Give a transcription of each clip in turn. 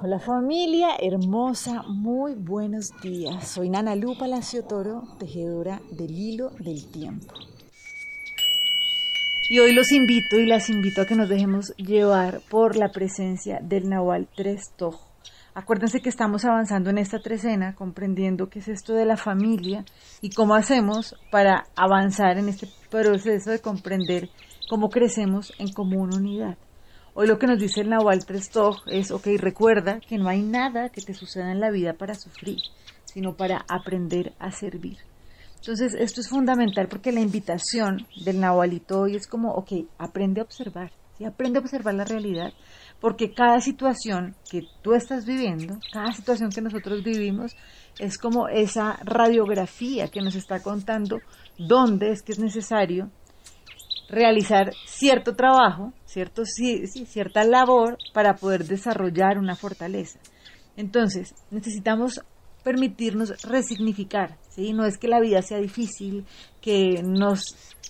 Hola familia hermosa, muy buenos días. Soy Nana Lu Palacio Toro, tejedora del hilo del tiempo. Y hoy los invito y las invito a que nos dejemos llevar por la presencia del Nahual Tres Tojo. Acuérdense que estamos avanzando en esta trecena, comprendiendo qué es esto de la familia y cómo hacemos para avanzar en este proceso de comprender cómo crecemos en común unidad. Hoy lo que nos dice el Nahual Trestoj es, ok, recuerda que no hay nada que te suceda en la vida para sufrir, sino para aprender a servir. Entonces, esto es fundamental porque la invitación del Nahualito hoy es como, ok, aprende a observar, ¿sí? aprende a observar la realidad, porque cada situación que tú estás viviendo, cada situación que nosotros vivimos, es como esa radiografía que nos está contando dónde es que es necesario realizar cierto trabajo, cierto, sí, cierta labor para poder desarrollar una fortaleza. Entonces, necesitamos permitirnos resignificar, ¿sí? No es que la vida sea difícil, que nos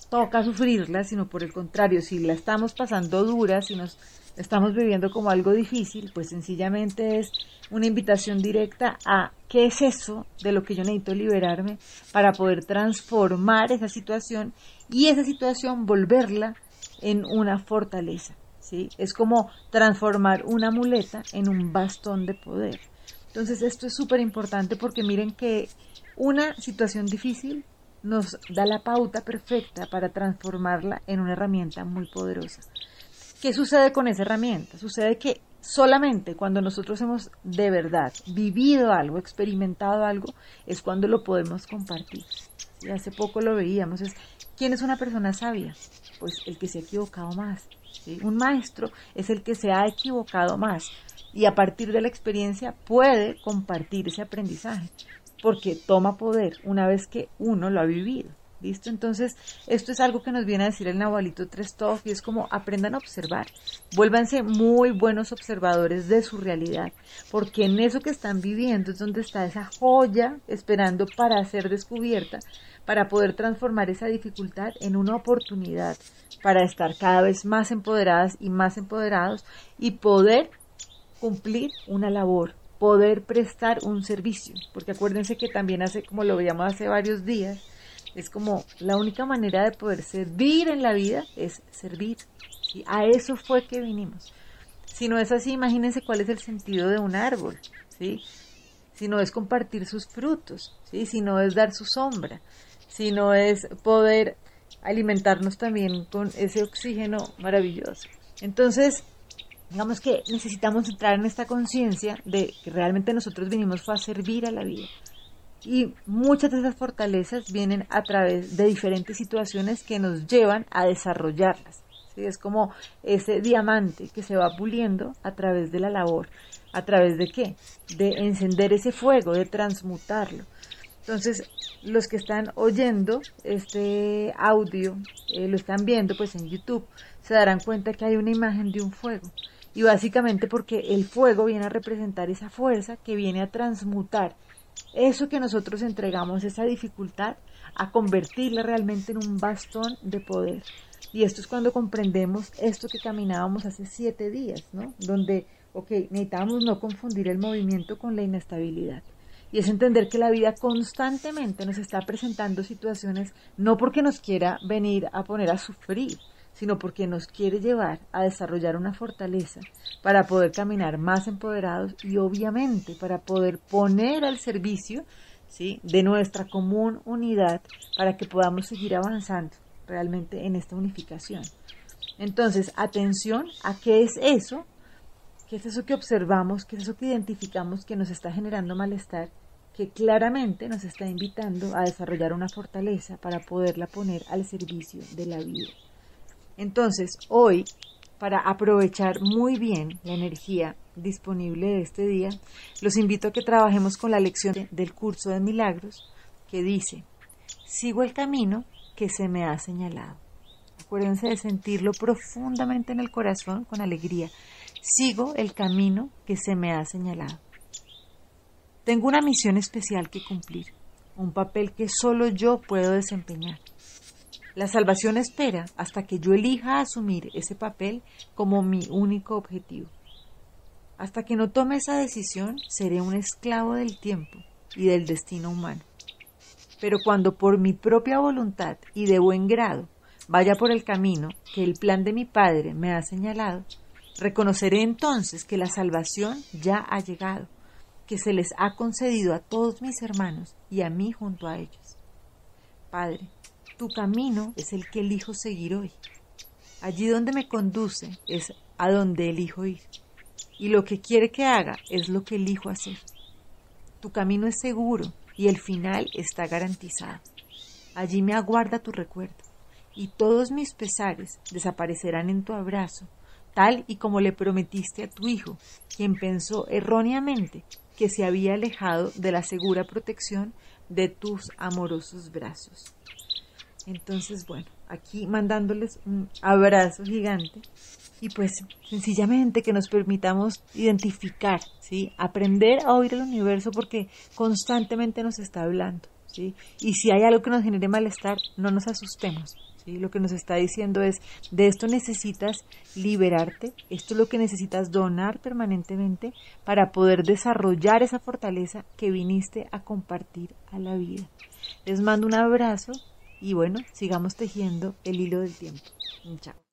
toca sufrirla, sino por el contrario, si la estamos pasando dura, si nos estamos viviendo como algo difícil, pues sencillamente es una invitación directa a qué es eso de lo que yo necesito liberarme para poder transformar esa situación y esa situación volverla en una fortaleza. ¿sí? Es como transformar una muleta en un bastón de poder. Entonces esto es súper importante porque miren que una situación difícil nos da la pauta perfecta para transformarla en una herramienta muy poderosa. ¿Qué sucede con esa herramienta? Sucede que solamente cuando nosotros hemos de verdad vivido algo, experimentado algo, es cuando lo podemos compartir. Y hace poco lo veíamos, ¿quién es una persona sabia? Pues el que se ha equivocado más. Un maestro es el que se ha equivocado más y a partir de la experiencia puede compartir ese aprendizaje porque toma poder una vez que uno lo ha vivido. ¿Listo? Entonces, esto es algo que nos viene a decir el Nahualito Trestov y es como aprendan a observar. Vuélvanse muy buenos observadores de su realidad, porque en eso que están viviendo es donde está esa joya esperando para ser descubierta, para poder transformar esa dificultad en una oportunidad para estar cada vez más empoderadas y más empoderados y poder cumplir una labor, poder prestar un servicio, porque acuérdense que también hace, como lo veíamos hace varios días, es como la única manera de poder servir en la vida es servir. y A eso fue que vinimos. Si no es así, imagínense cuál es el sentido de un árbol. ¿sí? Si no es compartir sus frutos, ¿sí? si no es dar su sombra, si no es poder alimentarnos también con ese oxígeno maravilloso. Entonces, digamos que necesitamos entrar en esta conciencia de que realmente nosotros vinimos a servir a la vida. Y muchas de esas fortalezas vienen a través de diferentes situaciones que nos llevan a desarrollarlas. ¿sí? Es como ese diamante que se va puliendo a través de la labor. ¿A través de qué? De encender ese fuego, de transmutarlo. Entonces, los que están oyendo este audio, eh, lo están viendo pues en YouTube, se darán cuenta que hay una imagen de un fuego. Y básicamente porque el fuego viene a representar esa fuerza que viene a transmutar eso que nosotros entregamos, esa dificultad, a convertirla realmente en un bastón de poder. Y esto es cuando comprendemos esto que caminábamos hace siete días, ¿no? Donde, ok, necesitábamos no confundir el movimiento con la inestabilidad. Y es entender que la vida constantemente nos está presentando situaciones no porque nos quiera venir a poner a sufrir, sino porque nos quiere llevar a desarrollar una fortaleza para poder caminar más empoderados y obviamente para poder poner al servicio ¿sí? de nuestra común unidad para que podamos seguir avanzando realmente en esta unificación. Entonces, atención a qué es eso, qué es eso que observamos, qué es eso que identificamos que nos está generando malestar, que claramente nos está invitando a desarrollar una fortaleza para poderla poner al servicio de la vida. Entonces, hoy, para aprovechar muy bien la energía disponible de este día, los invito a que trabajemos con la lección del curso de milagros que dice, sigo el camino que se me ha señalado. Acuérdense de sentirlo profundamente en el corazón con alegría. Sigo el camino que se me ha señalado. Tengo una misión especial que cumplir, un papel que solo yo puedo desempeñar. La salvación espera hasta que yo elija asumir ese papel como mi único objetivo. Hasta que no tome esa decisión, seré un esclavo del tiempo y del destino humano. Pero cuando por mi propia voluntad y de buen grado vaya por el camino que el plan de mi Padre me ha señalado, reconoceré entonces que la salvación ya ha llegado, que se les ha concedido a todos mis hermanos y a mí junto a ellos. Padre, tu camino es el que elijo seguir hoy. Allí donde me conduce es a donde elijo ir. Y lo que quiere que haga es lo que elijo hacer. Tu camino es seguro y el final está garantizado. Allí me aguarda tu recuerdo y todos mis pesares desaparecerán en tu abrazo, tal y como le prometiste a tu hijo, quien pensó erróneamente que se había alejado de la segura protección de tus amorosos brazos. Entonces, bueno, aquí mandándoles un abrazo gigante y pues sencillamente que nos permitamos identificar, ¿sí? Aprender a oír el universo porque constantemente nos está hablando, ¿sí? Y si hay algo que nos genere malestar, no nos asustemos, ¿sí? Lo que nos está diciendo es, de esto necesitas liberarte, esto es lo que necesitas donar permanentemente para poder desarrollar esa fortaleza que viniste a compartir a la vida. Les mando un abrazo y bueno, sigamos tejiendo el hilo del tiempo. Chao.